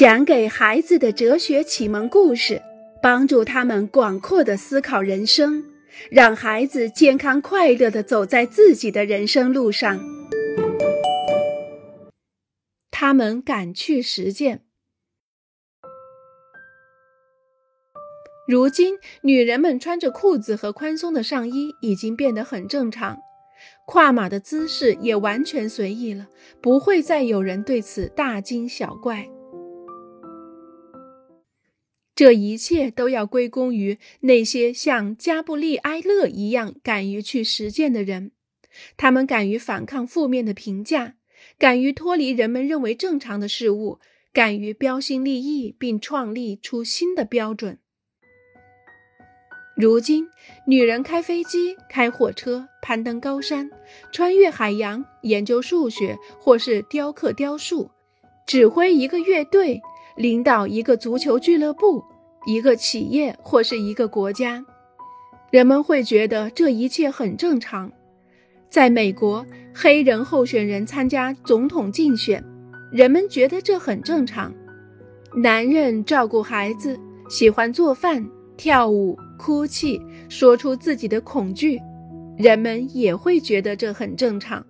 讲给孩子的哲学启蒙故事，帮助他们广阔的思考人生，让孩子健康快乐的走在自己的人生路上。他们敢去实践。如今，女人们穿着裤子和宽松的上衣已经变得很正常，跨马的姿势也完全随意了，不会再有人对此大惊小怪。这一切都要归功于那些像加布利埃勒一样敢于去实践的人，他们敢于反抗负面的评价，敢于脱离人们认为正常的事物，敢于标新立异，并创立出新的标准。如今，女人开飞机、开火车、攀登高山、穿越海洋、研究数学，或是雕刻雕塑，指挥一个乐队，领导一个足球俱乐部、一个企业或是一个国家。人们会觉得这一切很正常。在美国，黑人候选人参加总统竞选，人们觉得这很正常。男人照顾孩子，喜欢做饭、跳舞。哭泣，说出自己的恐惧，人们也会觉得这很正常。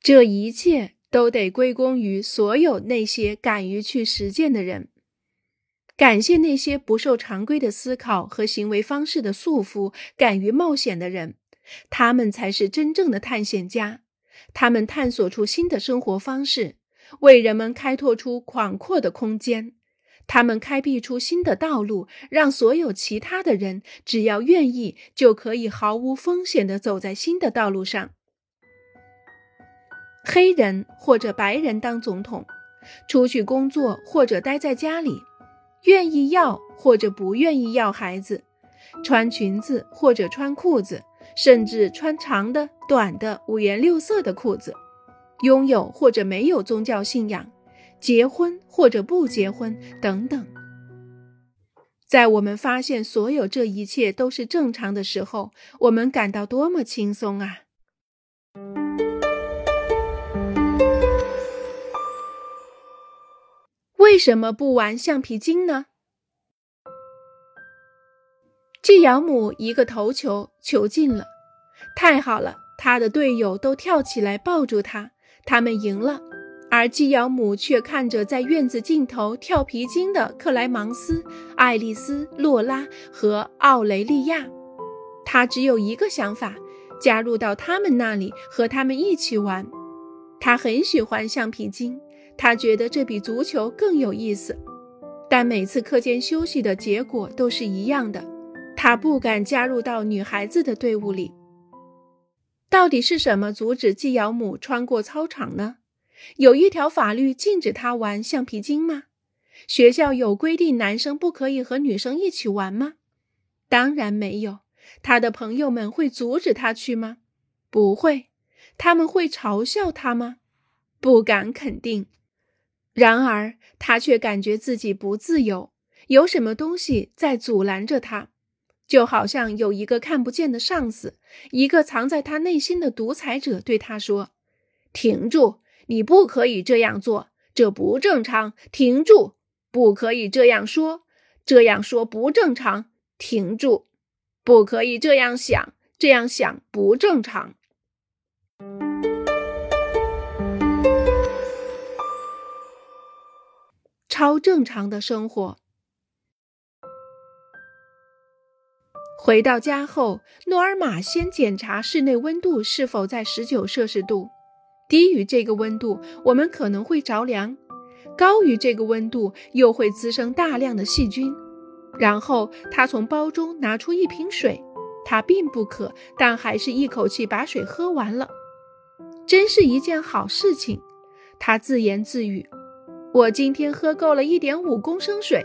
这一切都得归功于所有那些敢于去实践的人。感谢那些不受常规的思考和行为方式的束缚、敢于冒险的人，他们才是真正的探险家。他们探索出新的生活方式，为人们开拓出广阔的空间。他们开辟出新的道路，让所有其他的人只要愿意，就可以毫无风险地走在新的道路上。黑人或者白人当总统，出去工作或者待在家里，愿意要或者不愿意要孩子，穿裙子或者穿裤子，甚至穿长的、短的、五颜六色的裤子，拥有或者没有宗教信仰。结婚或者不结婚等等，在我们发现所有这一切都是正常的时候，我们感到多么轻松啊！为什么不玩橡皮筋呢？季尧姆一个头球球进了，太好了！他的队友都跳起来抱住他，他们赢了。而基尧姆却看着在院子尽头跳皮筋的克莱芒斯、爱丽丝、洛拉和奥雷利亚，他只有一个想法：加入到他们那里，和他们一起玩。他很喜欢橡皮筋，他觉得这比足球更有意思。但每次课间休息的结果都是一样的，他不敢加入到女孩子的队伍里。到底是什么阻止季尧姆穿过操场呢？有一条法律禁止他玩橡皮筋吗？学校有规定男生不可以和女生一起玩吗？当然没有。他的朋友们会阻止他去吗？不会。他们会嘲笑他吗？不敢肯定。然而，他却感觉自己不自由，有什么东西在阻拦着他，就好像有一个看不见的上司，一个藏在他内心的独裁者对他说：“停住。”你不可以这样做，这不正常。停住！不可以这样说，这样说不正常。停住！不可以这样想，这样想不正常。超正常的生活。回到家后，诺尔玛先检查室内温度是否在十九摄氏度。低于这个温度，我们可能会着凉；高于这个温度，又会滋生大量的细菌。然后他从包中拿出一瓶水，他并不渴，但还是一口气把水喝完了。真是一件好事情，他自言自语：“我今天喝够了一点五公升水。”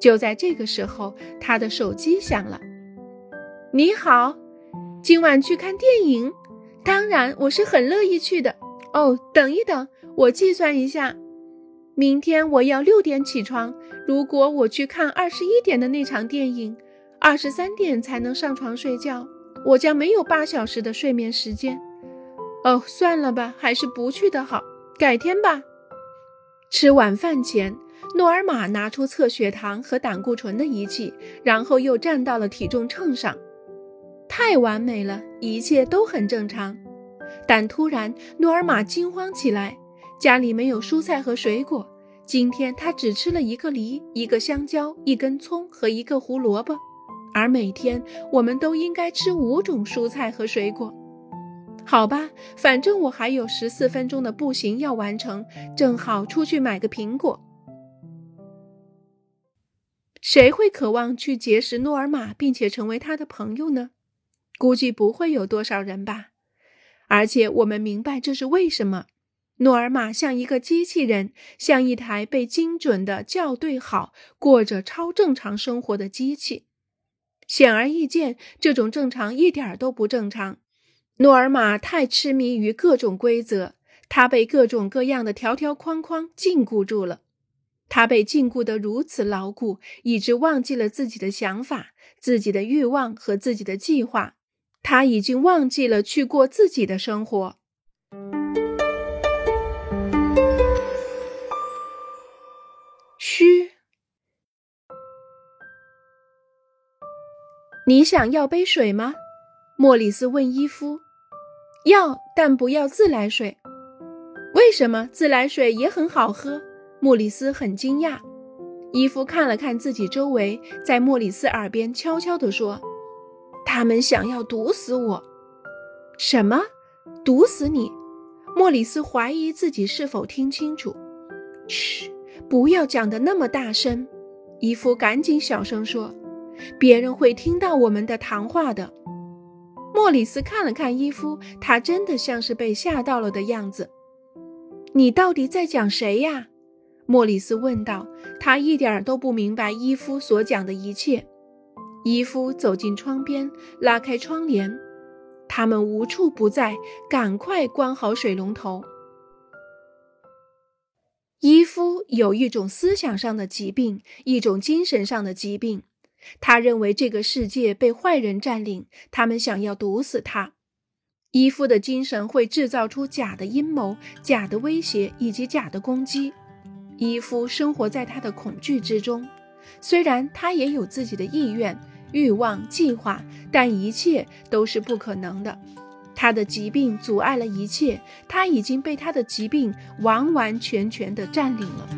就在这个时候，他的手机响了。“你好，今晚去看电影？”当然，我是很乐意去的。哦，等一等，我计算一下，明天我要六点起床。如果我去看二十一点的那场电影，二十三点才能上床睡觉，我将没有八小时的睡眠时间。哦，算了吧，还是不去的好，改天吧。吃晚饭前，诺尔玛拿出测血糖和胆固醇的仪器，然后又站到了体重秤上。太完美了，一切都很正常。但突然，诺尔玛惊慌起来，家里没有蔬菜和水果。今天他只吃了一个梨、一个香蕉、一根葱和一个胡萝卜，而每天我们都应该吃五种蔬菜和水果。好吧，反正我还有十四分钟的步行要完成，正好出去买个苹果。谁会渴望去结识诺尔玛，并且成为他的朋友呢？估计不会有多少人吧。而且我们明白这是为什么。诺尔玛像一个机器人，像一台被精准的校对好、过着超正常生活的机器。显而易见，这种正常一点都不正常。诺尔玛太痴迷于各种规则，他被各种各样的条条框框禁锢住了。他被禁锢得如此牢固，以致忘记了自己的想法、自己的欲望和自己的计划。他已经忘记了去过自己的生活。嘘，你想要杯水吗？莫里斯问伊夫。要，但不要自来水。为什么？自来水也很好喝。莫里斯很惊讶。伊夫看了看自己周围，在莫里斯耳边悄悄地说：“他们想要毒死我。”什么？毒死你？莫里斯怀疑自己是否听清楚。嘘，不要讲的那么大声。伊夫赶紧小声说：“别人会听到我们的谈话的。”莫里斯看了看伊夫，他真的像是被吓到了的样子。你到底在讲谁呀？莫里斯问道。他一点都不明白伊夫所讲的一切。伊夫走进窗边，拉开窗帘。他们无处不在，赶快关好水龙头。伊夫有一种思想上的疾病，一种精神上的疾病。他认为这个世界被坏人占领，他们想要毒死他。伊夫的精神会制造出假的阴谋、假的威胁以及假的攻击。伊夫生活在他的恐惧之中，虽然他也有自己的意愿、欲望、计划，但一切都是不可能的。他的疾病阻碍了一切，他已经被他的疾病完完全全地占领了。